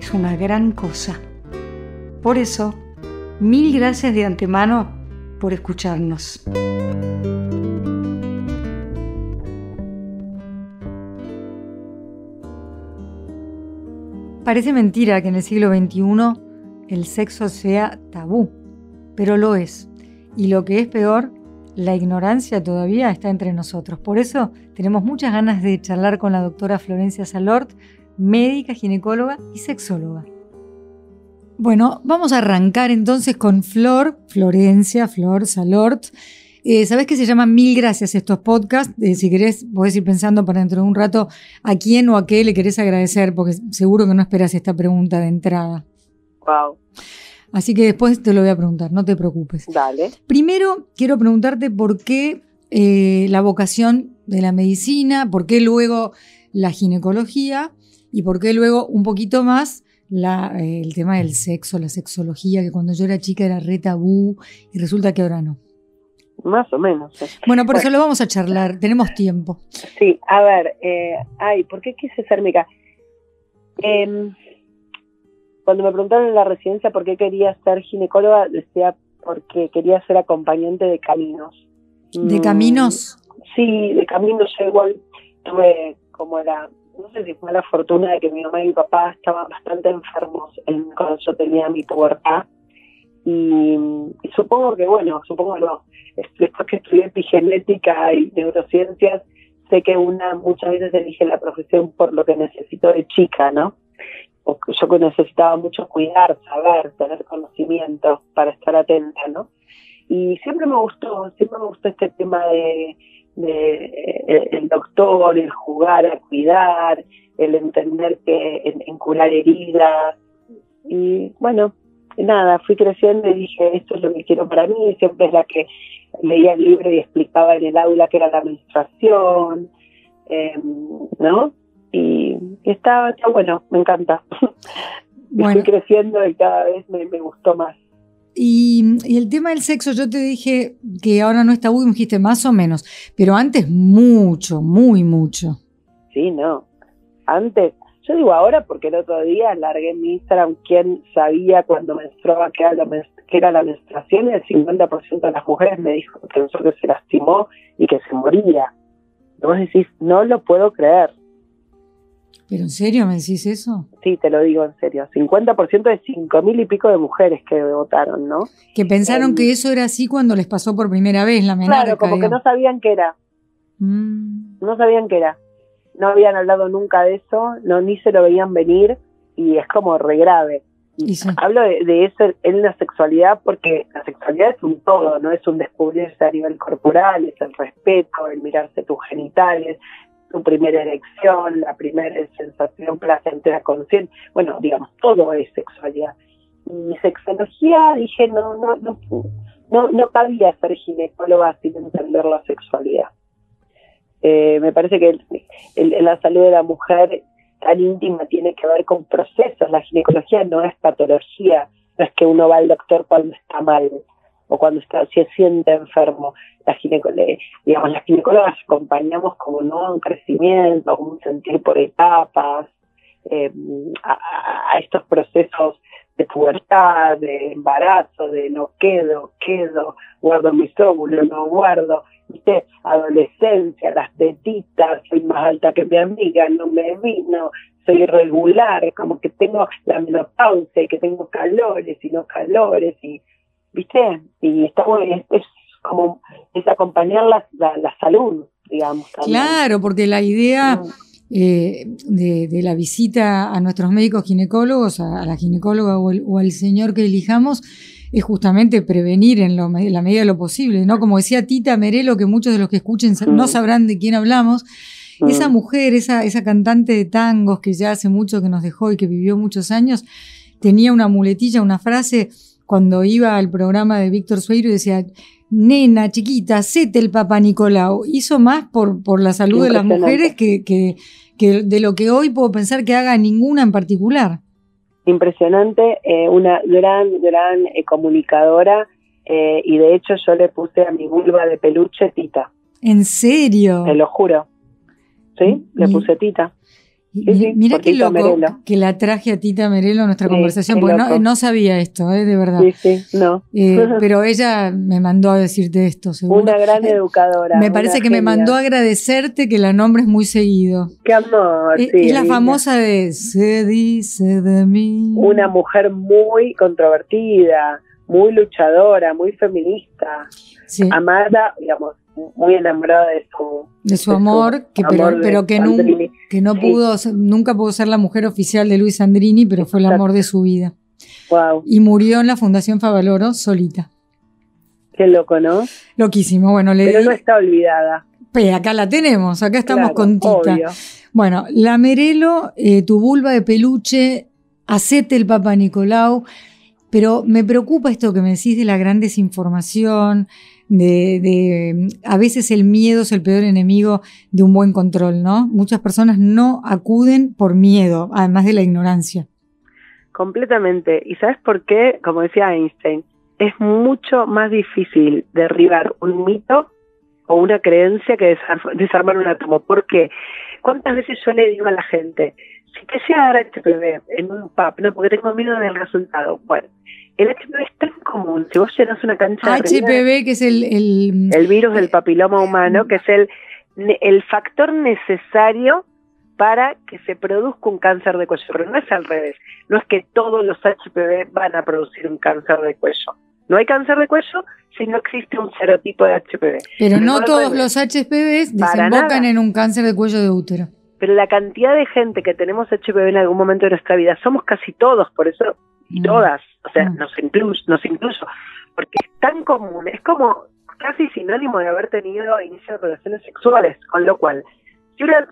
es una gran cosa. Por eso, mil gracias de antemano por escucharnos. Parece mentira que en el siglo XXI el sexo sea tabú, pero lo es. Y lo que es peor, la ignorancia todavía está entre nosotros. Por eso tenemos muchas ganas de charlar con la doctora Florencia Salort, médica, ginecóloga y sexóloga. Bueno, vamos a arrancar entonces con Flor, Florencia, Flor Salort. Eh, Sabes que se llaman Mil Gracias estos podcasts. Eh, si querés, podés ir pensando para dentro de un rato a quién o a qué le querés agradecer, porque seguro que no esperas esta pregunta de entrada. Wow. Así que después te lo voy a preguntar, no te preocupes. Dale. Primero, quiero preguntarte por qué eh, la vocación de la medicina, por qué luego la ginecología y por qué luego un poquito más la, eh, el tema del sexo, la sexología, que cuando yo era chica era re tabú y resulta que ahora no. Más o menos. Bueno, por eso lo vamos a charlar, tenemos tiempo. Sí, a ver, eh, ay, ¿por qué quise ser médica? Em, cuando me preguntaron en la residencia por qué quería ser ginecóloga, decía porque quería ser acompañante de caminos. ¿De Mm, caminos? Sí, de caminos. Yo igual tuve como la, no sé si fue la fortuna de que mi mamá y mi papá estaban bastante enfermos en, cuando yo tenía mi pubertad. Y, supongo que, bueno, supongo no. Después que estudié epigenética y neurociencias, sé que una muchas veces elige la profesión por lo que necesito de chica, ¿no? O yo necesitaba mucho cuidar, saber, tener conocimiento para estar atenta, ¿no? Y siempre me gustó, siempre me gustó este tema de, de eh, el doctor, el jugar a cuidar, el entender que en, en curar heridas. Y bueno, nada, fui creciendo y dije, esto es lo que quiero para mí, siempre es la que leía el libro y explicaba en el aula que era la menstruación, eh, ¿no? Y, está bueno, me encanta. Bueno. Fui creciendo y cada vez me, me gustó más. Y, el tema del sexo, yo te dije que ahora no es tabú, y me dijiste más o menos, pero antes mucho, muy mucho. Sí, no. Antes, yo digo ahora porque el otro día largué en mi Instagram quién sabía cuando menstruaba que era, la que era la menstruación y el 50% de las mujeres me dijo que pensó que se lastimó y que se moría. Y Vos decís, no lo puedo creer. ¿Pero en serio me decís eso? Sí, te lo digo en serio. 50% de 5 mil y pico de mujeres que votaron, ¿no? Que pensaron que eso era así cuando les pasó por primera vez la menarca. Claro, como que no sabían qué era. Mm, no sabían qué era. No habían hablado nunca de eso, no ni se lo veían venir y es como re grave. Y sí. Hablo de, de eso en la sexualidad porque la sexualidad es un todo, no es un descubrirse a nivel corporal, es el respeto, el mirarse tus genitales, tu primera erección, la primera sensación placentera consciente. Bueno, digamos, todo es sexualidad. Y sexología, dije, no, no, no, no, no cabía ser ginecóloga sin entender la sexualidad. Eh, me parece que la salud de la mujer tan íntima tiene que ver con procesos. La ginecología no es patología, no es que uno va al doctor cuando está mal o cuando está, se siente enfermo. La ginecole- digamos, las ginecólogas acompañamos como no un crecimiento, como un sentir por etapas, eh, a estos procesos de pubertad, de embarazo, de no quedo, quedo, guardo mis óvulos, no guardo, ¿viste? adolescencia, las tetitas, soy más alta que mi amiga, no me vino, soy irregular, como que tengo la menopausia y que tengo calores y no calores, y ¿viste? Y está bueno, es, es como, es acompañar la, la, la salud, digamos. también. Claro, porque la idea Mm. eh, de, de la visita a nuestros médicos ginecólogos, a, a la ginecóloga o, el- o al señor que elijamos, es justamente prevenir en, lo, en la medida de lo posible, ¿no? Como decía Tita Merelo, que muchos de los que escuchen no Mm. sabrán de quién hablamos, Esa mujer, esa, esa cantante de tangos que ya hace mucho que nos dejó y que vivió muchos años, tenía una muletilla, una frase cuando iba al programa de Víctor Sueiro y decía, nena, chiquita, sete el Papa Nicolau. Hizo más por, por la salud de las mujeres que, que, que, de lo que hoy puedo pensar que haga ninguna en particular. Impresionante, eh, una gran, gran eh, comunicadora eh, y de hecho yo le puse a mi vulva de peluche Tita. ¿En serio? Te lo juro. Sí, le puse Tita mira qué loco que la traje a Tita Merelo a nuestra conversación, porque no, sabía esto, ¿eh? de verdad. Sí, sí, no. Eh, pero ella me mandó a decirte esto, seguro. Una gran eh, educadora. Me parece que me mandó a agradecerte que la nombres muy seguido. Qué amor. Eh, es la famosa de Se dice de mí. Una mujer muy controvertida, muy luchadora, muy feminista. Amada, digamos, muy enamorada de su de su amor, que pero, pero que, que no pudo nunca pudo ser la mujer oficial de Luis Sandrini, pero fue el amor de su vida. Wow. Y murió en la Fundación Favaloro solita. Qué loco, ¿no? Loquísimo. Bueno, le Pero no está olvidada. Pues acá la tenemos, acá estamos con Tita. Bueno, la Merelo, eh, tu vulva de peluche, hacete el Papa Nicolau, pero me preocupa esto que me decís de la gran desinformación, de, a veces el miedo es el peor enemigo de un buen control, ¿no? Muchas personas no acuden por miedo, además de la ignorancia. Completamente. ¿Y sabes por qué? Como decía Einstein, es mucho más difícil derribar un mito o una creencia que desarmar un átomo. ¿Por qué? ¿Cuántas veces yo le digo a la gente, si te llega a dar HPV en un pub, no, porque tengo miedo del resultado. Bueno, el HPV es tan común. Si vos llenas una cancha HPV, que es el, el, virus del papiloma humano, que es el, el factor necesario para que se produzca un cáncer de cuello. Pero no es al revés. No es que todos los HPV van a producir un cáncer de cuello. No hay cáncer de cuello si no existe un serotipo de HPV. Pero, no, todos los HPV desembocan en un cáncer de cuello de útero. Pero la cantidad de gente que tenemos HPV en algún momento de nuestra vida, somos casi todos, por eso y mm. todas, o sea, mm. nos incluso, nos incluso, porque es tan común, es como casi sinónimo de haber tenido inicio de relaciones sexuales, con lo cual, si una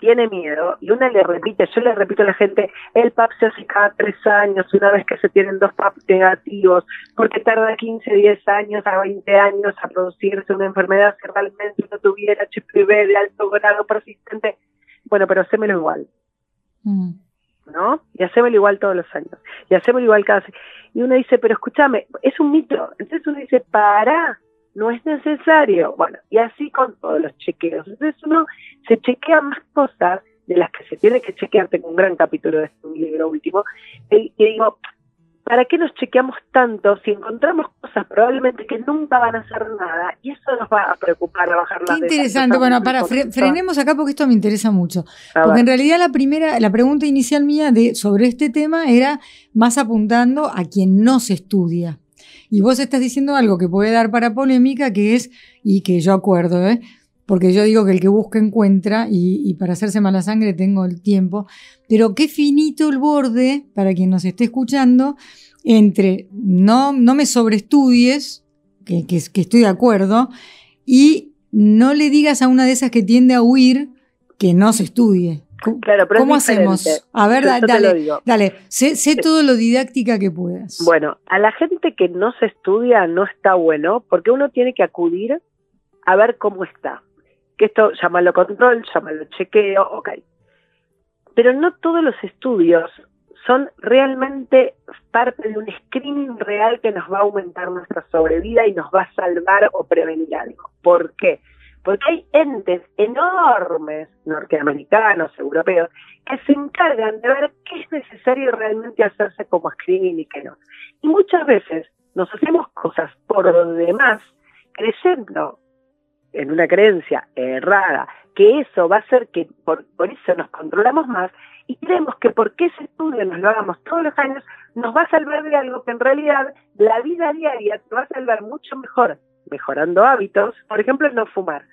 tiene miedo y una le repite, yo le repito a la gente, el PAP se hace cada tres años, una vez que se tienen dos PAP negativos, porque tarda 15, 10 años a 20 años a producirse una enfermedad si realmente no tuviera HPV de alto grado persistente. Bueno, pero hacémelo igual. Mm. ¿No? Y hacémoslo igual todos los años. Y hacémoslo igual cada Y uno dice, pero escúchame, es un mito. Entonces uno dice, para, no es necesario. Bueno, y así con todos los chequeos. Entonces uno se chequea más cosas de las que se tiene que chequear. Tengo un gran capítulo de este libro último. Y, digo, ¿para qué nos chequeamos tanto si encontramos cosas probablemente que nunca van a hacer nada? Y eso nos va a preocupar a bajar la Qué interesante. Bueno, para, frenemos acá porque esto me interesa mucho. porque en realidad la primera, la pregunta inicial mía de, sobre este tema era más apuntando a quien no se estudia. Y vos estás diciendo algo que puede dar para polémica, que es, y que yo acuerdo, ¿eh? Porque yo digo que el que busca encuentra y, para hacerse mala sangre tengo el tiempo, pero qué finito el borde, para quien nos esté escuchando, entre no, no me sobreestudies, que, que, que estoy de acuerdo, y no le digas a una de esas que tiende a huir que no se estudie. Claro, pero ¿Cómo hacemos? A ver, dale, dale, sé, sé, todo lo didáctica que puedas. Bueno, a la gente que no se estudia no está bueno porque uno tiene que acudir a ver cómo está que esto llámalo control, llámalo chequeo, ok. Pero no todos los estudios son realmente parte de un screening real que nos va a aumentar nuestra sobrevida y nos va a salvar o prevenir algo. ¿Por qué? Porque hay entes enormes, norteamericanos, europeos, que se encargan de ver qué es necesario realmente hacerse como screening y qué no. Y muchas veces nos hacemos cosas por demás creyendo en una creencia errada, que eso va a hacer que por, eso nos controlamos más y creemos que porque ese estudio nos lo hagamos todos los años, nos va a salvar de algo que en realidad la vida diaria te va a salvar mucho mejor, mejorando hábitos, por ejemplo, no fumar.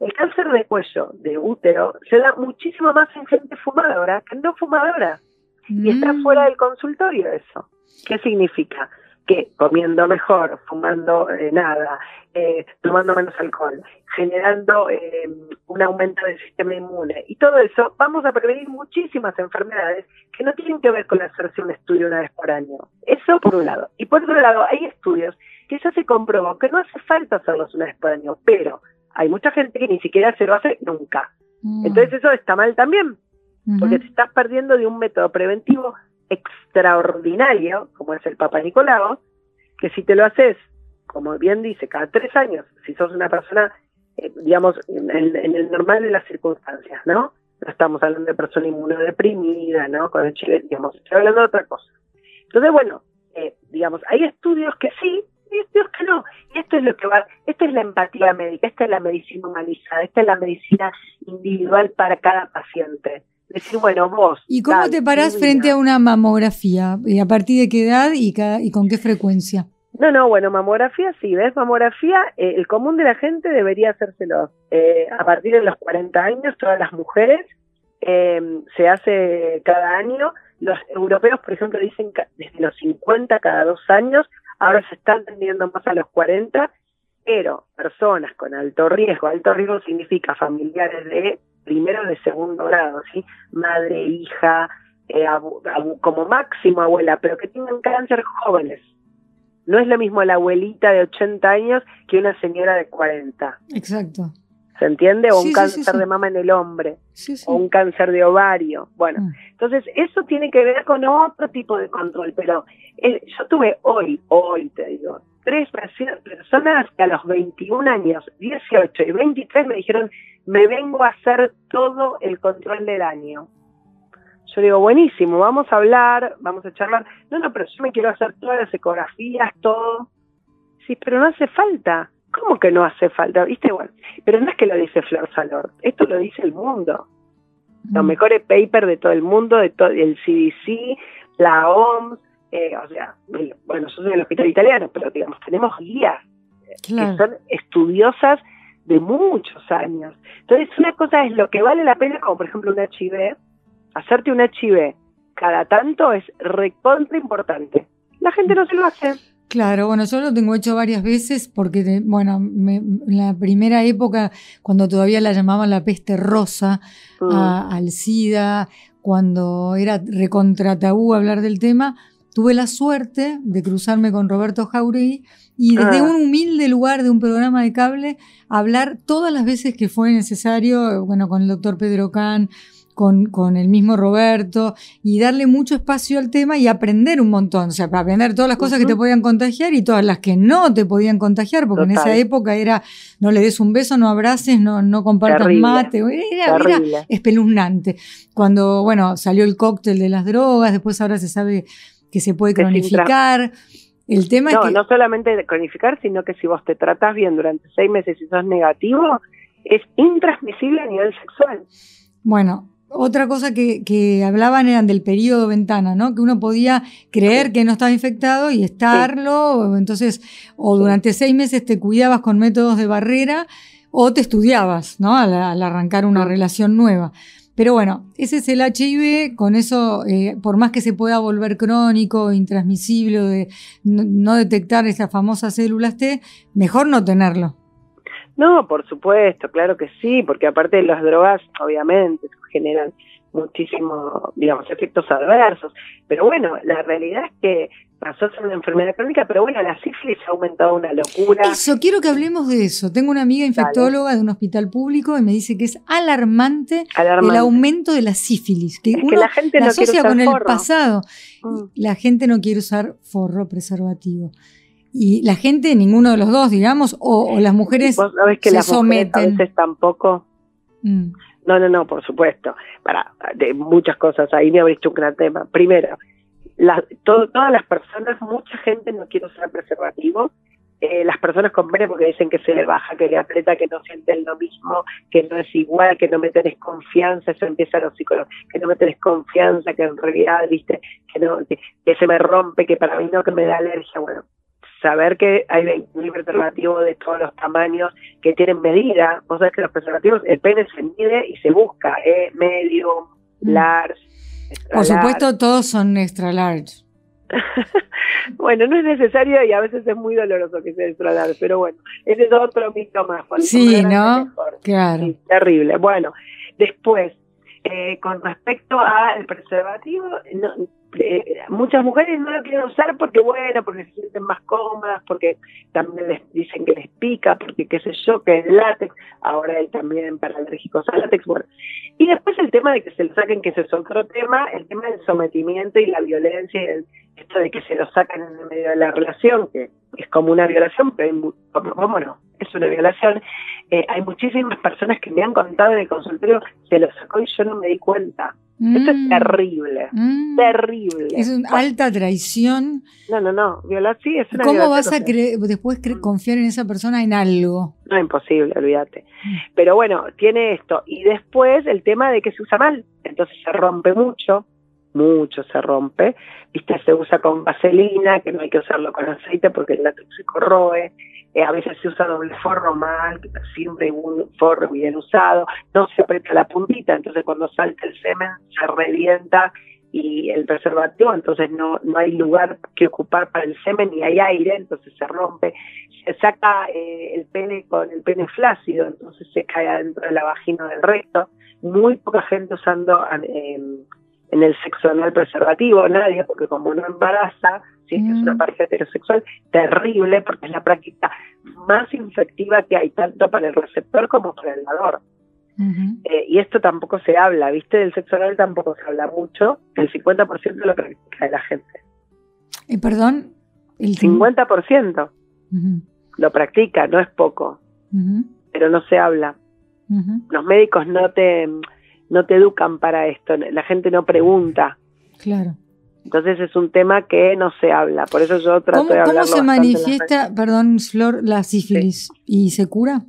El cáncer de cuello, de útero, se da muchísimo más en gente fumadora que no fumadora. Y está mm. fuera del consultorio eso. ¿Qué significa? Que comiendo mejor, fumando eh, nada, eh, tomando menos alcohol, generando eh, un aumento del sistema inmune y todo eso, vamos a prevenir muchísimas enfermedades que no tienen que ver con hacerse un estudio una vez por año. Eso por un lado. Y por otro lado, hay estudios que ya se comprobó que no hace falta hacerlos una vez por año, pero hay mucha gente que ni siquiera se lo hace nunca. Mm. Entonces eso está mal también, porque te estás perdiendo de un método preventivo extraordinario, como es el Papa Nicolau, que si te lo haces, como bien dice, cada tres años, si sos una persona, eh, digamos, en, el normal de las circunstancias, ¿no? No estamos hablando de persona inmunodeprimida, ¿no? Con el chile, digamos, estoy hablando de otra cosa. Entonces, bueno, eh, digamos, hay estudios que sí, y estudios que no. Y esto es lo que va, esta es la empatía médica, esta es la medicina humanizada, esta es la medicina individual para cada paciente decir, bueno, vos. ¿Y cómo te parás frente a una mamografía? ¿Y ¿A partir de qué edad y, y con qué frecuencia? No, no, bueno, mamografía sí, ¿ves? Mamografía, eh, el común de la gente debería hacérselo. Eh, a partir de los 40 años, todas las mujeres em, se hace cada año. Los europeos, por ejemplo, dicen desde los 50 cada dos años, ahora se están tendiendo más a los 40, pero personas con alto riesgo, alto riesgo significa familiares de primero de segundo grado, ¿sí? Madre, hija, eh, como máximo abuela, pero que tengan cáncer jóvenes. No es lo mismo la abuelita de 80 años que una señora de 40. Exacto. ¿Se entiende? O un cáncer de mama en el hombre, o un cáncer de ovario. Bueno, mm. entonces eso tiene que ver con otro tipo de control, pero eh, yo tuve hoy, hoy te digo, tres personas que a los 21 años, 18 y 23 me dijeron, me vengo a hacer todo el control del año. Yo digo, buenísimo, vamos a hablar, vamos a charlar. No, no, pero yo me quiero hacer todas las ecografías, todo. Sí, pero no hace falta. ¿Cómo que no hace falta? ¿Viste? Bueno, pero no es que lo dice Flor Salor, esto lo dice el mundo. Los mejores papers de todo el mundo, de todo el CDC, la OMS, eh, o sea, bueno, yo soy del hospital italiano, pero digamos, tenemos guías que son estudiosas de muchos años. Entonces, una cosa es lo que vale la pena, como por ejemplo un HIV, hacerte un HIV cada tanto es recontra importante. La gente no se lo hace. Claro, bueno, yo lo tengo hecho varias veces porque, bueno, en la primera época, cuando todavía la llamaban la peste rosa, mm. al SIDA, cuando era recontra tabú hablar del tema, tuve la suerte de cruzarme con Roberto Jauregui y desde ah. un humilde lugar de un programa de cable hablar todas las veces que fue necesario, bueno, con el doctor Pedro Can, con, con, el mismo Roberto y darle mucho espacio al tema y aprender un montón, o sea, para aprender todas las cosas que te podían contagiar y todas las que no te podían contagiar, porque en esa época era no le des un beso, no abraces, no, no compartas mate, era, era, espeluznante. Cuando, bueno, salió el cóctel de las drogas, después ahora se sabe que se puede cronificar. El tema no, es no solamente cronificar, sino que si vos te tratás bien durante seis meses y sos negativo, es intransmisible a nivel sexual. Bueno, otra cosa que, que, hablaban eran del periodo ventana, ¿no? Que uno podía creer que no estaba infectado y estarlo, entonces, o durante seis meses te cuidabas con métodos de barrera o te estudiabas, ¿no? al arrancar una relación nueva. Pero bueno, ese es el HIV, con eso, eh, por más que se pueda volver crónico, intransmisible, de no, detectar esas famosas células T, mejor no tenerlo. No, por supuesto, claro que sí, porque aparte de las drogas, obviamente, generan muchísimos, digamos, efectos adversos. Pero bueno, la realidad es que pasó a ser una enfermedad crónica, pero bueno, la sífilis ha aumentado una locura. Eso, quiero que hablemos de eso. Tengo una amiga infectóloga de un hospital público y me dice que es alarmante, el aumento de la sífilis, que uno la, gente no asocia con el pasado. Mm. La gente no quiere usar forro preservativo. Y la gente, ninguno de los dos, digamos, o, las mujeres ¿Vos sabés que se las someten. a veces tampoco. Mm. No, no, no, por supuesto. Para de muchas cosas. Ahí me abriste un gran tema. Primero, todas las personas, mucha gente no quiere usar preservativo. Eh, las personas con pene porque dicen que se le baja, que le aprieta, que no sienten lo mismo, que no es igual, que no me tenés confianza, eso empieza los psicólogos, que no me tenés confianza, que en realidad, viste, que no, que, se me rompe, que para mí no, que me da alergia, bueno, saber que hay 20.000 preservativos de todos los tamaños que tienen medida. Vos sabés que los preservativos, el pene se mide y se busca, eh, medio, mm. large, por supuesto, todos son extra large. bueno, no es necesario y a veces es muy doloroso que se destronar, pero bueno, ese es otro mito más. Sí, ¿no? Claro. terrible. Bueno, después, eh, con respecto al preservativo, no, eh, muchas mujeres no lo quieren usar porque bueno, porque se sienten más cómodas, porque también les dicen que les pica, porque qué sé yo, que es látex, ahora hay también para alérgicos al látex, bueno. Y después el tema de que se lo saquen, que ese es otro tema, el tema del sometimiento y la violencia, y esto de que se lo sacan en el medio de la relación, que es como una violación, pero hay, ¿cómo no? Es una violación. Eh, hay muchísimas personas que me han contado en el consultorio, se lo sacó y yo no me di cuenta. Esto es mm. terrible, mm. terrible. Es una alta traición. No, no, no, violar sí es una ¿Cómo vas a después mm. confiar en esa persona en algo? No, imposible, olvídate. Pero bueno, tiene esto. Y después el tema de que se usa mal, entonces se rompe mucho, mucho se rompe. Viste, se usa con vaselina, que no hay que usarlo con aceite porque el látex se corroe. Eh, a veces se usa doble forro mal, siempre un forro bien usado, no se aprieta la puntita, entonces cuando salta el semen se revienta y el preservativo, entonces no, no hay lugar que ocupar para el semen ni hay aire, entonces se rompe. Se saca eh, el pene con el pene flácido, entonces se cae adentro de la vagina del recto. Muy poca gente usando eh, en el sexo anal preservativo, nadie, porque como no embaraza, si es que es una mm. pareja heterosexual, terrible, porque es la práctica más infectiva que hay, tanto para el receptor como para el dador. Eh, y esto tampoco se habla, ¿viste? Del sexo anal tampoco se habla mucho, el 50% lo practica de la gente. ¿Y perdón? El 50% lo practica, no es poco, pero no se habla. Los médicos no te no te educan para esto, la gente no pregunta. Claro. Entonces es un tema que no se habla, por eso yo trato de hablar. ¿Cómo se manifiesta, perdón, Flor, la sífilis? ¿Y se cura?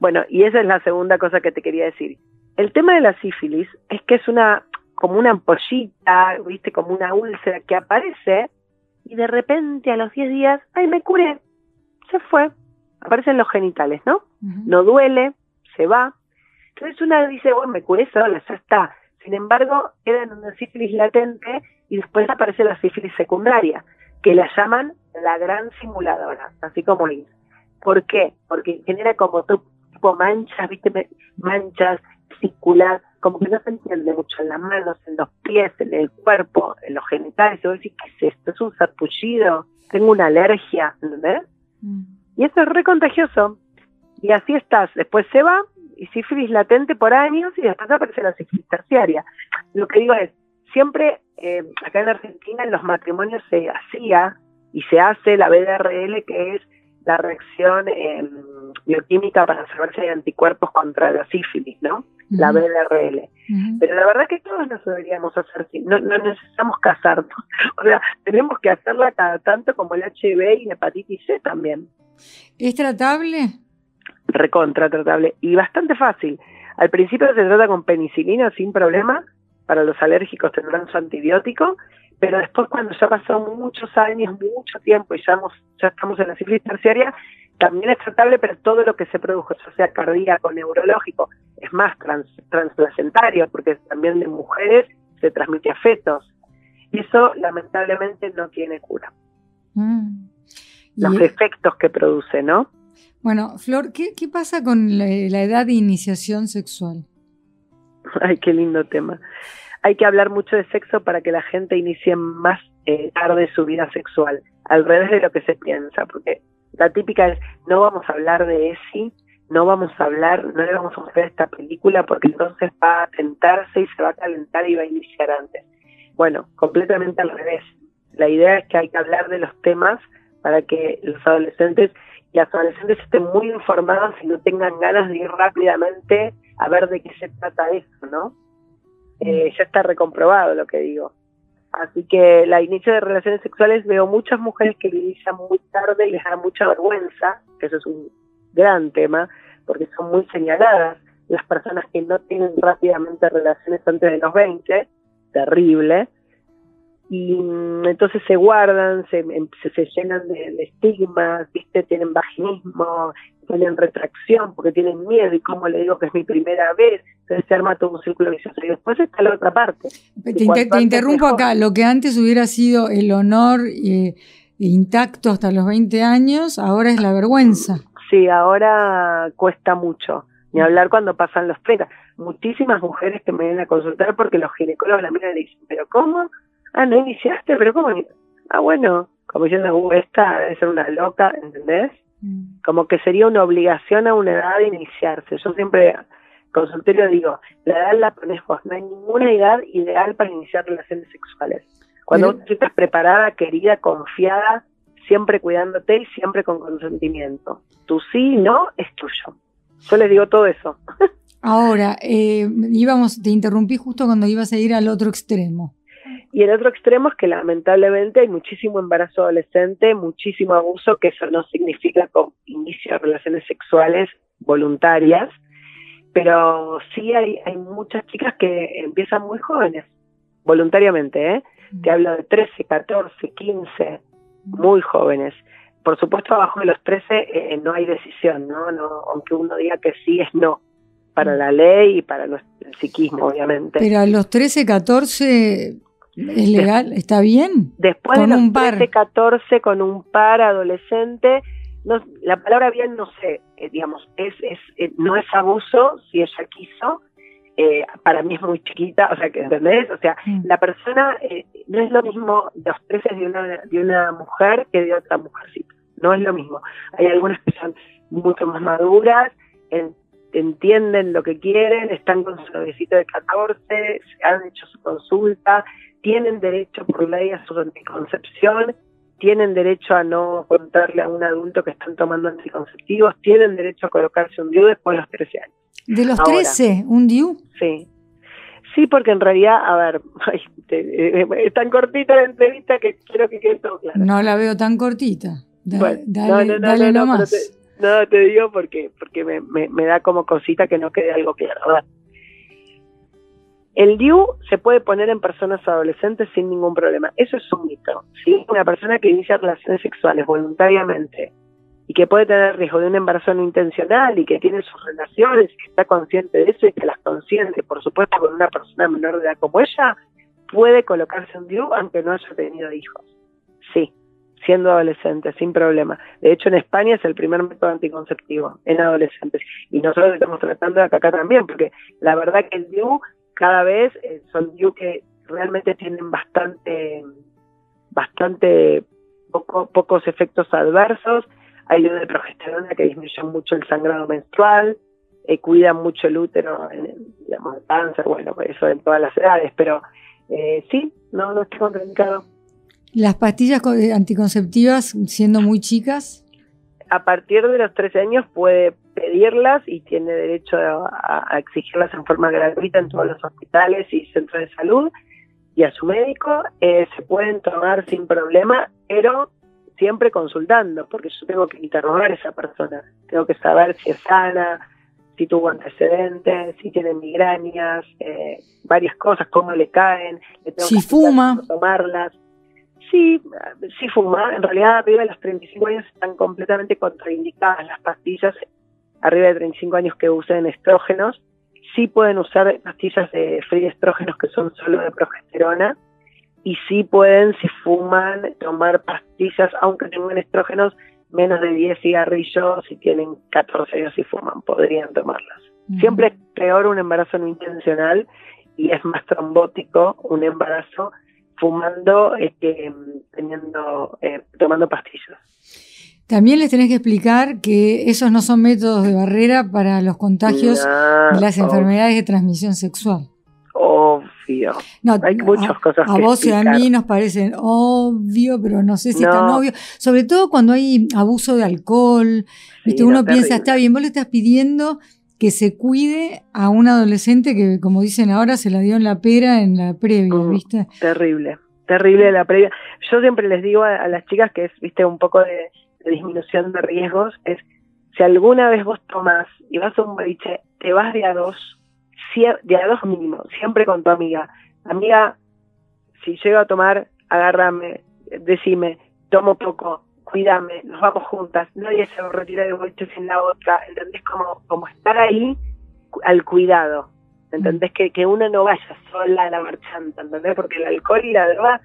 Bueno, y esa es la segunda cosa que te quería decir. El tema de la sífilis es que es una como una ampollita, viste, como una úlcera que aparece y de repente a los 10 días, ay, me curé, se fue. Aparecen los genitales, ¿no? No duele, se va, entonces una dice, bueno, me curé sola, ya está. Sin embargo, queda en una sífilis latente y después aparece la sífilis secundaria, que la llaman la gran simuladora, así como dice. ¿Por qué? Porque genera como tipo manchas, ¿viste? Manchas circulares, como que no se entiende mucho en las manos, en los pies, en el cuerpo, en los genitales. Y vos decís, ¿qué es esto? ¿Es un sarpullido? ¿Tengo una alergia? ¿Entendés? Mm. Y eso es re contagioso. Y así estás. Después se va y sífilis latente por años y después aparece la sífilis terciaria. Lo que digo es, siempre eh, acá en Argentina en los matrimonios se hacía y se hace la BDRL, que es la reacción em, bioquímica para saber si hay anticuerpos contra la sífilis, ¿no? La BDRL. Pero la verdad que todos nos deberíamos hacer, no, no necesitamos casarnos, o sea, tenemos que hacerla cada tanto como el HIV y la hepatitis C también. ¿Es tratable? Recontra tratable y bastante fácil. Al principio se trata con penicilina sin problema, para los alérgicos tendrán su antibiótico, pero después cuando ya pasó muchos años, mucho tiempo y ya, ya estamos en la sífilis terciaria, también es tratable, pero todo lo que se produjo, ya sea cardíaco, neurológico, es más trans, transplacentario, porque también de mujeres se transmite a fetos. Y eso lamentablemente no tiene cura. Mm. Los efectos que produce, ¿no? Bueno, Flor, ¿qué, pasa con la, edad de iniciación sexual? Ay, qué lindo tema. Hay que hablar mucho de sexo para que la gente inicie más eh, tarde su vida sexual, al revés de lo que se piensa, porque la típica es, no vamos a hablar de ESI, no vamos a hablar, no le vamos a mostrar esta película porque entonces va a tentarse y se va a calentar y va a iniciar antes. Bueno, completamente al revés. La idea es que hay que hablar de los temas para que los adolescentes los adolescentes estén muy informados y no tengan ganas de ir rápidamente a ver de qué se trata eso, ¿no? Eh, mm. ya está recomprobado lo que digo. Así que la inicio de relaciones sexuales veo muchas mujeres que inician muy tarde y les da mucha vergüenza, que eso es un gran tema, porque son muy señaladas las personas que no tienen rápidamente relaciones antes de los 20, terrible. Y entonces se guardan, se, se, llenan de, estigmas, ¿viste? tienen vaginismo, tienen retracción porque tienen miedo y como le digo que es mi primera vez, entonces se arma todo un círculo vicioso y después está la otra parte. Te, interrumpo acá, lo que antes hubiera sido el honor eh, intacto hasta los 20 años, ahora es la vergüenza. Sí, ahora cuesta mucho, ni hablar cuando pasan los 30. Muchísimas mujeres que me vienen a consultar porque los ginecólogos la miran y dicen, pero ¿cómo? Ah, no iniciaste, pero ¿cómo? Ah, bueno, como diciendo, esta debe ser una loca, ¿entendés? Mm. Como que sería una obligación a una edad de iniciarse. Yo siempre, consultorio digo, la edad la pones vos, no hay ninguna edad ideal para iniciar relaciones sexuales. Cuando tú estás preparada, querida, confiada, siempre cuidándote y siempre con consentimiento. Tu sí, no, es tuyo. Yo les digo todo eso. Ahora, eh, íbamos, te interrumpí justo cuando ibas a ir al otro extremo. Y el otro extremo es que lamentablemente hay muchísimo embarazo adolescente, muchísimo abuso, que eso no significa inicio de relaciones sexuales voluntarias, pero sí hay, hay muchas chicas que empiezan muy jóvenes, voluntariamente, ¿eh? Te hablo de 13, 14, 15, muy jóvenes. Por supuesto, abajo de los 13 eh, no hay decisión, ¿no? ¿no? Aunque uno diga que sí, es no para la ley y para el psiquismo, obviamente. Pero a los 13, 14 ¿Es legal? ¿Está bien? Después de los un par. 13, 14 con un par adolescente, no, la palabra bien no sé, eh, digamos, es, es, eh, no es abuso si ella quiso, eh, para mí es muy chiquita, o sea, que ¿entendés? O sea, mm. la persona no es lo mismo los 13 de una, de una mujer que de otra mujercita, no es lo mismo. Hay algunas que son mucho más maduras, entienden lo que quieren, están con su noviecito de 14, han hecho su consulta, tienen derecho por ley a su anticoncepción, tienen derecho a no contarle a un adulto que están tomando anticonceptivos, tienen derecho a colocarse un DIU después de los 13 años. ¿De los 13? ¿Un DIU? Sí. Sí, porque en realidad, a ver, eh, es tan cortita la entrevista que quiero que quede todo claro. No la veo tan cortita. dale, no, no, no, no, no, te, no, te digo porque, porque me, me, da como cosita que no quede algo claro. El DIU se puede poner en personas adolescentes sin ningún problema. Eso es un mito. ¿sí? Una persona que inicia relaciones sexuales voluntariamente y que puede tener riesgo de un embarazo no intencional y que tiene sus relaciones que está consciente de eso y que las consiente, por supuesto, con una persona menor de edad como ella, puede colocarse un DIU aunque no haya tenido hijos. Sí, siendo adolescente, sin problema. De hecho, en España es el primer método anticonceptivo en adolescentes. Y nosotros estamos tratando de acá también, porque la verdad que el DIU cada vez eh, son DIU que realmente tienen bastante, bastante poco, pocos efectos adversos. Hay DIU de progesterona que disminuyen mucho el sangrado menstrual, eh, cuidan mucho el útero, digamos, el cáncer, bueno, eso en todas las edades, pero eh, sí, no, no está contraindicado. ¿Las pastillas anticonceptivas siendo muy chicas? A partir de los 13 años puede pedirlas y tiene derecho a, exigirlas en forma gratuita en todos los hospitales y centros de salud y a su médico. Eh, se pueden tomar sin problema, pero siempre consultando, porque yo tengo que interrogar a esa persona. Tengo que saber si es sana, si tuvo antecedentes, si tiene migrañas, eh, varias cosas, cómo le caen. si fuma. Tomarlas. Sí, sí fuma. En realidad, arriba de los 35 años están completamente contraindicadas las pastillas arriba de 35 años que usen estrógenos, sí pueden usar pastillas de free estrógenos que son solo de progesterona y sí pueden, si fuman, tomar pastillas, aunque tengan estrógenos, menos de 10 cigarrillos, si tienen 14 años y fuman, podrían tomarlas. Siempre es peor un embarazo no intencional y es más trombótico un embarazo fumando mm, teniendo, eh, tomando pastillas. También les tenés que explicar que esos no son métodos de barrera para los contagios de las enfermedades de transmisión sexual. Obvio. Hay muchas cosas a vos y a mí nos parecen obvio, pero no sé si es tan obvio. Sobre todo cuando hay abuso de alcohol. ¿viste? Uno piensa, está bien, vos le estás pidiendo que se cuide a un adolescente que, como dicen ahora, se la dio en la pera en la previa, mm, ¿viste? Terrible, terrible la previa. Yo siempre les digo a las chicas que es, viste, un poco de de disminución de riesgos es si alguna vez vos tomás y vas a un boliche, te vas de a dos, de a dos mínimo, siempre con tu amiga. Amiga, si llego a tomar, agárrame, decime, tomo poco, cuídame, nos vamos juntas, nadie se retira de golpe sin la otra, ¿entendés? Como, como estar ahí al cuidado, ¿entendés? Que, que uno no vaya sola a la marchanta, ¿entendés? Porque el alcohol y la droga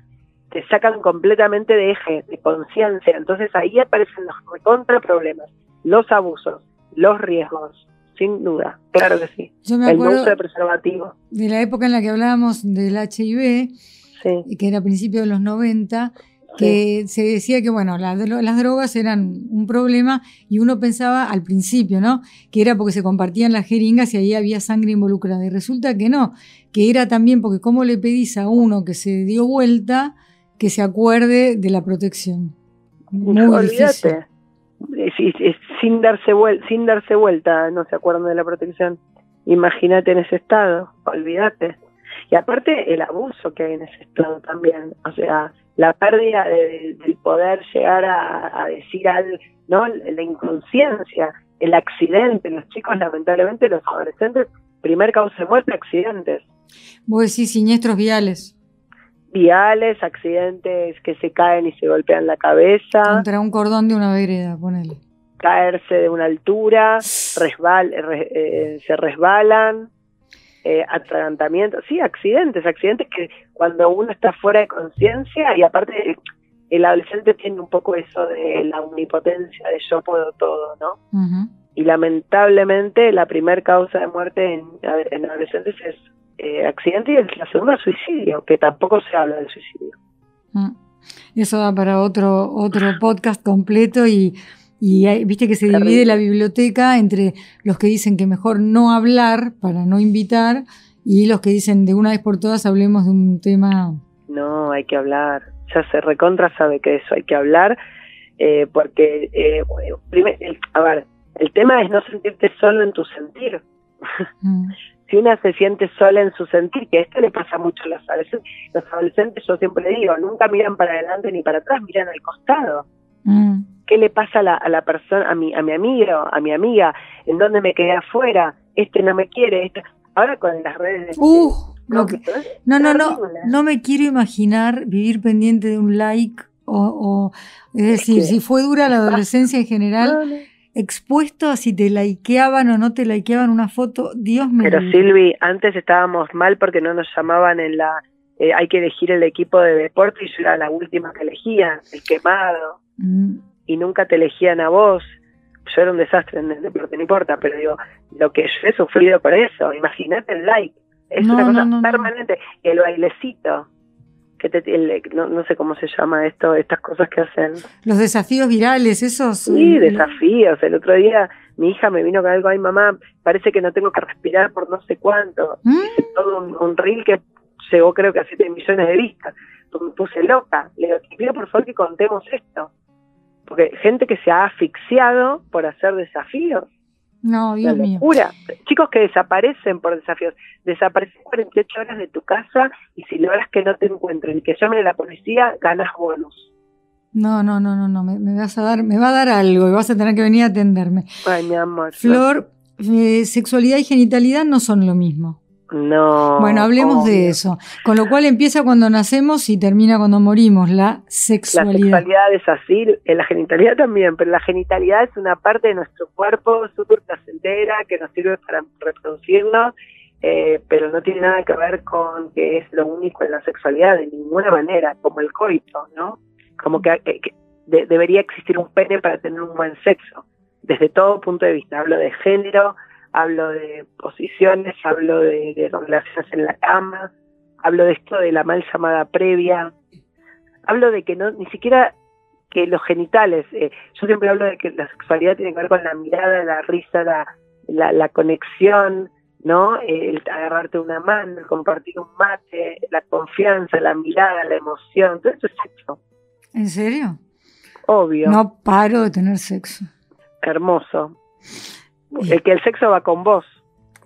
te sacan completamente de eje, de conciencia, entonces ahí aparecen los recontra problemas, los abusos, los riesgos, sin duda, claro que sí. Yo me el acuerdo uso de preservativo. de la época en la que hablábamos del HIV, Sí, que era a principios de los 90, que se decía que, bueno, la las drogas eran un problema y uno pensaba al principio, ¿no? Que era porque se compartían las jeringas y ahí había sangre involucrada. Y resulta que no, que era también porque cómo le pedís a uno que se dio vuelta que se acuerde de la protección. Muy difícil. olvídate. Sin darse vuel- sin darse vuelta no se acuerdan de la protección. Imagínate en ese estado, olvídate. Y aparte el abuso que hay en ese estado también, o sea, la pérdida de- del poder llegar a, a decir algo, ¿no? La inconsciencia, el accidente, los chicos lamentablemente, los adolescentes, primer causa de muerte, accidentes. Vos decís siniestros viales Viales, accidentes que se caen y se golpean la cabeza. contra un cordón de una vereda, ponele. caerse de una altura, resbal, re- eh, se resbalan, eh, atragantamientos, sí, accidentes, accidentes que cuando uno está fuera de conciencia y aparte el adolescente tiene un poco eso de la omnipotencia, de yo puedo todo, ¿no? Y lamentablemente la primera causa de muerte en, en adolescentes es eh, accidente y la segunda suicidio, que tampoco se habla del suicidio. Mm. Eso da para otro, otro podcast completo y, y hay- viste que se Terrible. divide la biblioteca entre los que dicen que mejor no hablar para no invitar y los que dicen de una vez por todas hablemos de un tema. No, hay que hablar. Ya se recontra sabe que eso hay que hablar, eh, porque, eh, bueno, primer- el- a ver, el tema es no sentirte solo en tu sentir. Mm, Si una se siente sola en su sentir, que esto le pasa mucho a los adolescentes, los adolescentes, yo siempre digo, nunca miran para adelante ni para atrás, miran al costado. mm. ¿Qué le pasa a la, a la persona, a mi, a mi amigo, a mi amiga? ¿En dónde me quedé afuera? Este no me quiere. Este... Ahora con las redes. de- Uh, que- no, no, no, terrible. no me quiero imaginar vivir pendiente de un like o, o- es decir, que- si fue dura la adolescencia en general, No, no. expuesto a si te likeaban o no te likeaban una foto, Dios me Pero. Silvi, antes estábamos mal porque no nos llamaban en la... eh, hay que elegir el equipo de deporte y yo era la última que elegían, el quemado, Mm, y nunca te elegían a vos. Yo era un desastre en el deporte, no importa, pero digo, lo que yo he sufrido por eso, imagínate el like, es No, una cosa no, no, no. permanente, el bailecito, que te, el- no, no sé cómo se llama esto, estas cosas que hacen. Los desafíos virales, esos. Sí, eh, desafíos. El otro día mi hija me vino con algo, ay mamá, parece que no tengo que respirar por no sé cuánto. ¿Mm? Hice todo un, un reel que llegó creo que a 7 millones de vistas. Pues Me puse loca. Le digo, te pido por favor que contemos esto. Porque gente que se ha asfixiado por hacer desafíos. No, Dios mío. locura. Chicos que desaparecen por desafíos. Desaparecen 48 horas de tu casa y si logras que no te encuentren y que llamen a la policía, ganas bonus. No, no, no, no, no. Me, me vas a dar, me va a dar algo y vas a tener que venir a atenderme. Ay, mi amor. Flor, eh, sexualidad y genitalidad no son lo mismo. No. bueno, hablemos de eso. Con lo cual empieza cuando nacemos y termina cuando morimos, la La sexualidad. sexualidad es así, eh, la genitalidad también, pero la genitalidad es una parte de nuestro cuerpo súper placentera que nos sirve para reproducirnos, eh, pero no tiene nada que ver con que es lo único en la sexualidad de ninguna manera, como el coito, ¿no? Como que, que- que de- debería existir un pene para tener un buen sexo, desde todo punto de vista. Hablo de género, hablo de posiciones, hablo de, de relaciones en la cama, hablo de esto de la mal llamada previa, hablo de que no ni siquiera que los genitales, eh, yo siempre hablo de que la sexualidad tiene que ver con la mirada, la risa, la, la, la conexión, ¿no? Eh, El agarrarte una mano, el compartir un mate, la confianza, la mirada, la emoción, todo eso es sexo, ¿En serio? obvio, No paro de tener sexo. hermoso. El que el sexo va con vos.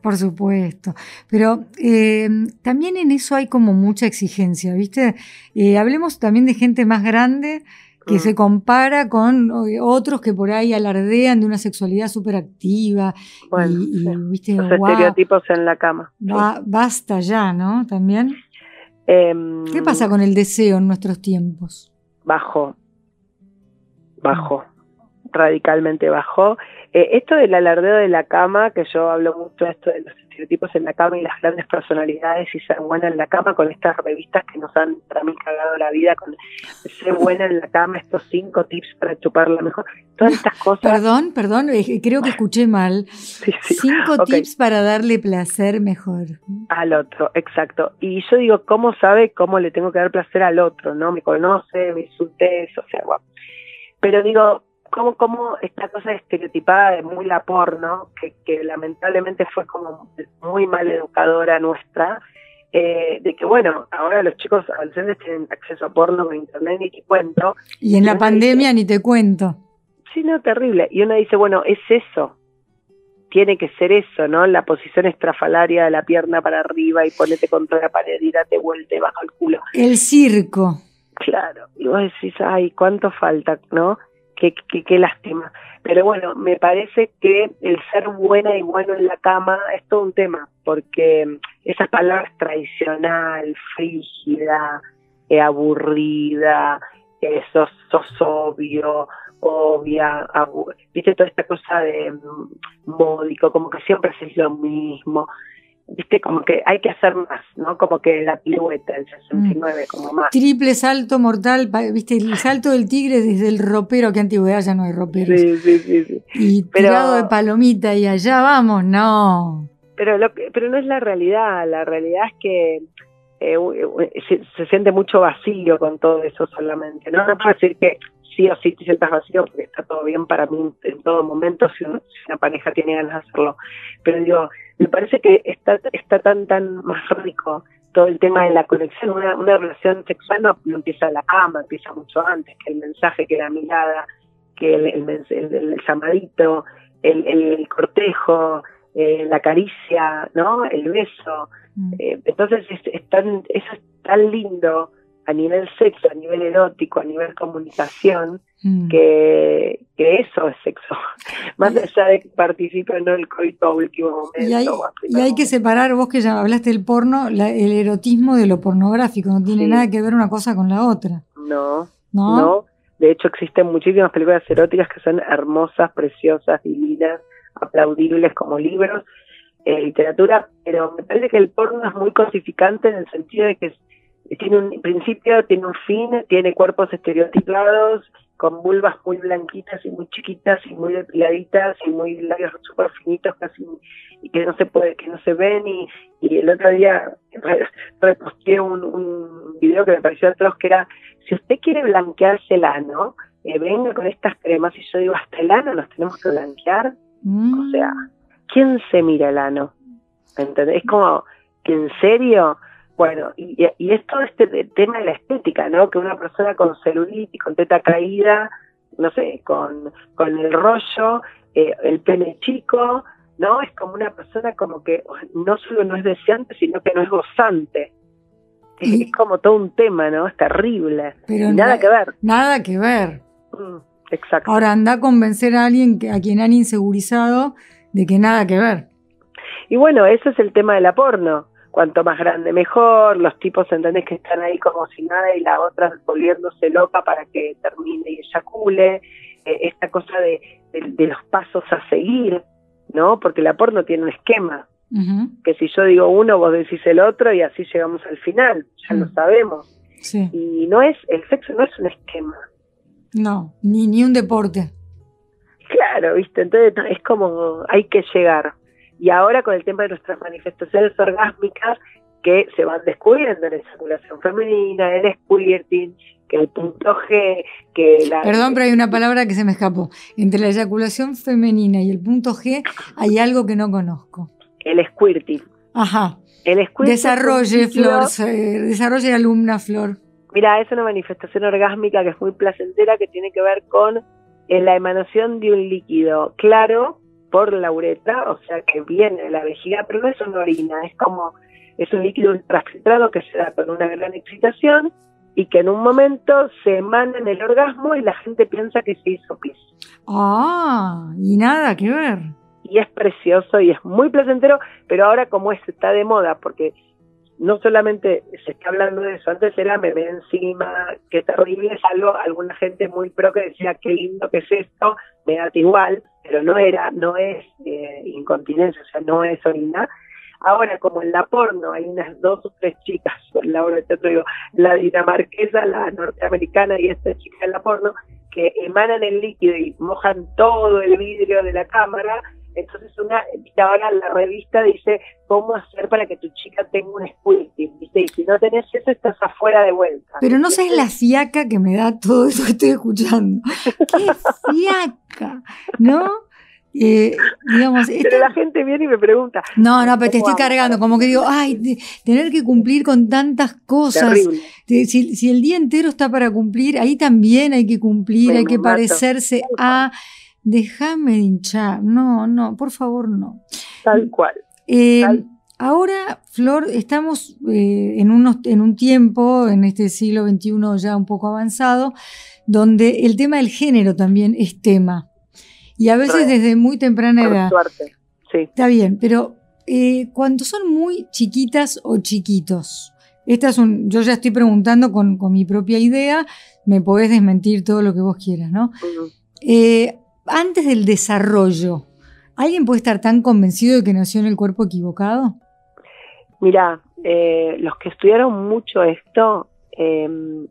Por supuesto. Pero eh, también en eso hay como mucha exigencia, ¿viste? Eh, hablemos también de gente más grande que Mm. se compara con eh, otros que por ahí alardean de una sexualidad súper activa. Bueno, y, y, sí. ¿viste? los estereotipos en la cama. ba- basta ya, ¿no? También. Em, ¿Qué pasa con el deseo en nuestros tiempos? Bajó, bajó, radicalmente bajó. Eh, esto del alardeo de la cama, que yo hablo mucho de esto de los estereotipos en la cama y las grandes personalidades y ser buena en la cama con estas revistas que nos han para mí cagado la vida con ser buena en la cama, estos cinco tips para chuparla mejor, todas estas cosas. Perdón, perdón, creo que escuché mal. Cinco tips para darle placer mejor. Al otro, exacto. Y yo digo, ¿cómo sabe cómo le tengo que dar placer al otro? ¿No? Me conoce, me insulté, o sea, guau. Pero digo, como, como esta cosa estereotipada de muy la porno, que, que lamentablemente fue como muy mal educadora nuestra, eh, de que bueno, ahora los chicos adolescentes tienen acceso a porno con internet ni te cuento. Y en la pandemia ni te cuento. Sí, no, terrible. Y uno dice, bueno, es eso. Tiene que ser eso, ¿no? La posición estrafalaria de la pierna para arriba y ponete contra la pared y date vuelta y baja el culo. El circo. Claro. Y vos decís, ay, ¿cuánto falta, no? Qué, lástima. Pero bueno, me parece que el ser buena y bueno en la cama es todo un tema, porque esas palabras tradicional, frígida, eh, aburrida, eh, sos, obvio, obvia, viste toda esta cosa de mm, módico, como que siempre haces lo mismo viste, como que hay que hacer más, ¿no? Como que la pirueta, el 69, como más. Triple salto mortal, viste, el salto del tigre desde el ropero, que antigüedad ya no hay ropero. Sí, sí, sí. Y tirado de palomita y allá vamos, no. Pero, lo pero no es la realidad, la realidad es que eh, se, siente mucho vacío con todo eso solamente, ¿no? No puedo decir que sí o sí te sientas vacío porque está todo bien para mí en todo momento si, una pareja tiene ganas de hacerlo. Pero digo, me parece que está, está tan, tan más rico todo el tema de la conexión. Una, una relación sexual no, empieza en la cama, empieza mucho antes, que el mensaje, que la mirada, que el, el, el, llamadito, el, el cortejo, eh, la caricia, ¿no? El beso. Mm. Eh, entonces es, tan, eso es tan lindo a nivel sexo, a nivel erótico, a nivel comunicación, mm. que, que, eso es sexo. Más allá de que participe en el coito a último momento. Y hay, y hay que separar, vos que ya hablaste del porno, el erotismo de lo pornográfico, no tiene nada que ver una cosa con la otra. No, no, De hecho, existen muchísimas películas eróticas que son hermosas, preciosas, divinas, aplaudibles como libros, eh, literatura, pero me parece que el porno es muy cosificante en el sentido de que tiene un principio, tiene un fin, tiene cuerpos estereotipados, con vulvas muy blanquitas y muy chiquitas y muy depiladitas y muy labios súper finitos casi y que no se puede, que no se ven y, y el otro día reposteé un, un video que me pareció atroz que era si usted quiere blanquearse el ano, eh, venga con estas cremas y yo digo hasta el ano nos tenemos que blanquear, o sea, mm. ¿quién se mira el ano? ¿Entendés? Es como que en serio bueno, y, y es todo este tema de la estética, ¿no? Que una persona con celulitis, con teta caída, no sé, con, con el rollo, eh, el pene chico, ¿no? Es como una persona como que no solo no es deseante, sino que no es gozante. Es, como todo un tema, ¿no? Es terrible. Pero nada que ver. Nada que ver. Mm, exacto. Ahora anda a convencer a alguien que, a quien han insegurizado de que nada que ver. Y bueno, eso es el tema de la porno cuanto más grande mejor, los tipos, ¿entendés? Que están ahí como si nada y la otra volviéndose loca para que termine y eyacule, eh, esta cosa de, de, los pasos a seguir, ¿no? Porque la porno tiene un esquema, que si yo digo uno, vos decís el otro y así llegamos al final, ya lo mm. sabemos. Y no es, el sexo no es un esquema. No, ni, ni un deporte. Claro, viste, entonces es como hay que llegar. Y ahora con el tema de nuestras manifestaciones orgásmicas que se van descubriendo en la eyaculación femenina, el squirting, que el punto G, que la... Perdón, pero hay una palabra que se me escapó. Entre la eyaculación femenina y el punto G hay algo que no conozco. El squirting. Ajá. El squirting desarrolle, Flor, desarrolle alumna, Flor. Mira, es una manifestación orgásmica que es muy placentera, que tiene que ver con eh, la emanación de un líquido claro por la uretra, o sea que viene de la vejiga, pero no es una orina, es como, es un líquido ultrafiltrado que se da con una gran excitación y que en un momento se emana en el orgasmo y la gente piensa que se hizo pis. Ah, y nada que ver. Y es precioso y es muy placentero, pero ahora como es, está de moda, porque no solamente se está hablando de eso, antes era me ve encima, qué terrible es algo, alguna gente muy pro que decía qué lindo que es esto, me da igual, pero no era, no es eh, incontinencia, o sea, no es orina. Ahora, como en la porno hay unas dos o tres chicas, la obra de teatro digo, la dinamarquesa, la norteamericana y esta chica en la porno, que emanan el líquido y mojan todo el vidrio de la cámara entonces una, ahora la revista dice cómo hacer para que tu chica tenga un squirting, Y si no tenés eso, estás afuera de vuelta. Pero no sabes la fiaca que me da todo eso que estoy escuchando. ¡Qué ¿No? Eh, digamos, pero la gente viene y me pregunta. No, no, pero te estoy cargando, como que digo, ay, tener que cumplir con tantas cosas. Si, si, el día entero está para cumplir, ahí también hay que cumplir, hay que parecerse a déjame hinchar. No, no, por favor, no. Tal cual. Eh, ahora, Flor, estamos eh, en, unos, en un tiempo, en este siglo XXI ya un poco avanzado, donde el tema del género también es tema. Y a veces desde muy temprana edad. Suerte. Sí. Está bien, pero eh, cuando son muy chiquitas o chiquitos, esta es un, yo ya estoy preguntando con, mi propia idea, me podés desmentir todo lo que vos quieras, ¿no? antes del desarrollo, ¿alguien puede estar tan convencido de que nació en el cuerpo equivocado? Mira, eh, los que estudiaron mucho esto em,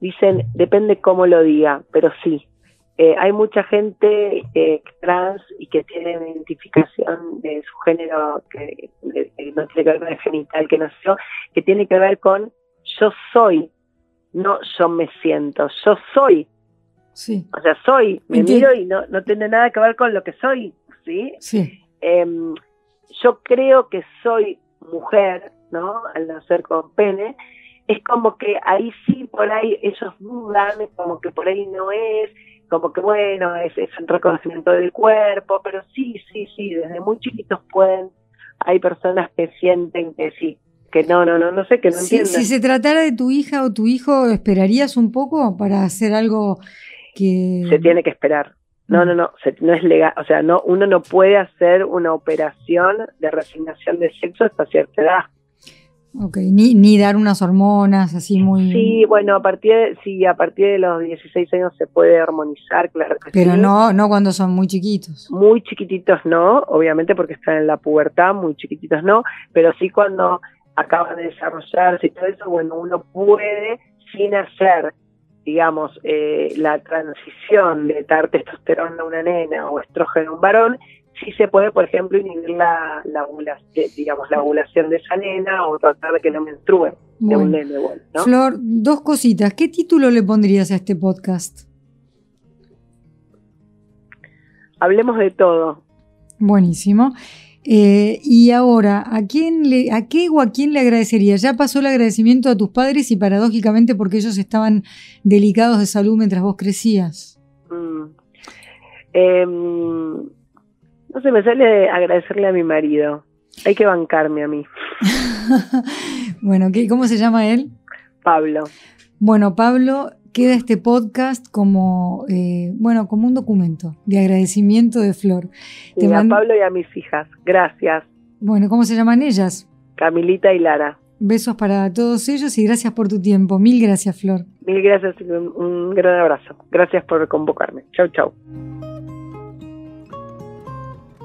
dicen, depende cómo lo diga, pero sí. Eh, hay mucha gente eh, trans y que tiene identificación de su género que no tiene que ver con el genital que nació, que tiene que ver con yo soy, no yo me siento, yo soy o sea, soy, me miro y no, no tiene nada que ver con lo que soy, ¿sí? Sí. Em, yo creo que soy mujer, ¿no? Al nacer con pene, es como que ahí sí, por ahí ellos dudan, como que por ahí no es, como que bueno, es, es un reconocimiento del cuerpo, pero sí, sí, sí, desde muy chiquitos pueden, hay personas que sienten que sí, que no, no, no, no sé, que no si, Si se tratara de tu hija o tu hijo, ¿esperarías un poco para hacer algo se tiene que esperar. No, no, no, no es legal, o sea, no, uno no puede hacer una operación de resignación de sexo hasta cierta edad. Ok, ni, ni dar unas hormonas así muy... Sí, bueno, a partir de, sí, a partir de los 16 años se puede armonizar, claro que Pero no, no cuando son muy chiquitos. Muy chiquititos no, obviamente porque están en la pubertad, muy chiquititos no, pero sí cuando acaban de desarrollarse y todo eso, bueno, uno puede sin hacer digamos, eh, la transición de dar testosterona a una nena o estrógeno a un varón, sí se puede, por ejemplo, inhibir la, la, ovulación, digamos, la ovulación de esa nena o tratar de que no menstrue de un nene. Flor, dos cositas. ¿Qué título le pondrías a este podcast? Hablemos de todo. Buenísimo. Eh, y ahora, ¿a quién le, a qué o a quién le agradecería? Ya pasó el agradecimiento a tus padres y paradójicamente porque ellos estaban delicados de salud mientras vos crecías. Mm. Em, no sé, me sale agradecerle a mi marido. Hay que bancarme a mí. bueno, ¿cómo se llama él? Pablo. Bueno, Pablo, queda este podcast como, eh, bueno, como un documento de agradecimiento de Flor. Y a Pablo y a mis hijas. Gracias. Bueno, ¿cómo se llaman ellas? Camilita y Lara. Besos para todos ellos y gracias por tu tiempo. Mil gracias, Flor. Mil gracias y un gran abrazo. Gracias por convocarme. Chau, chau.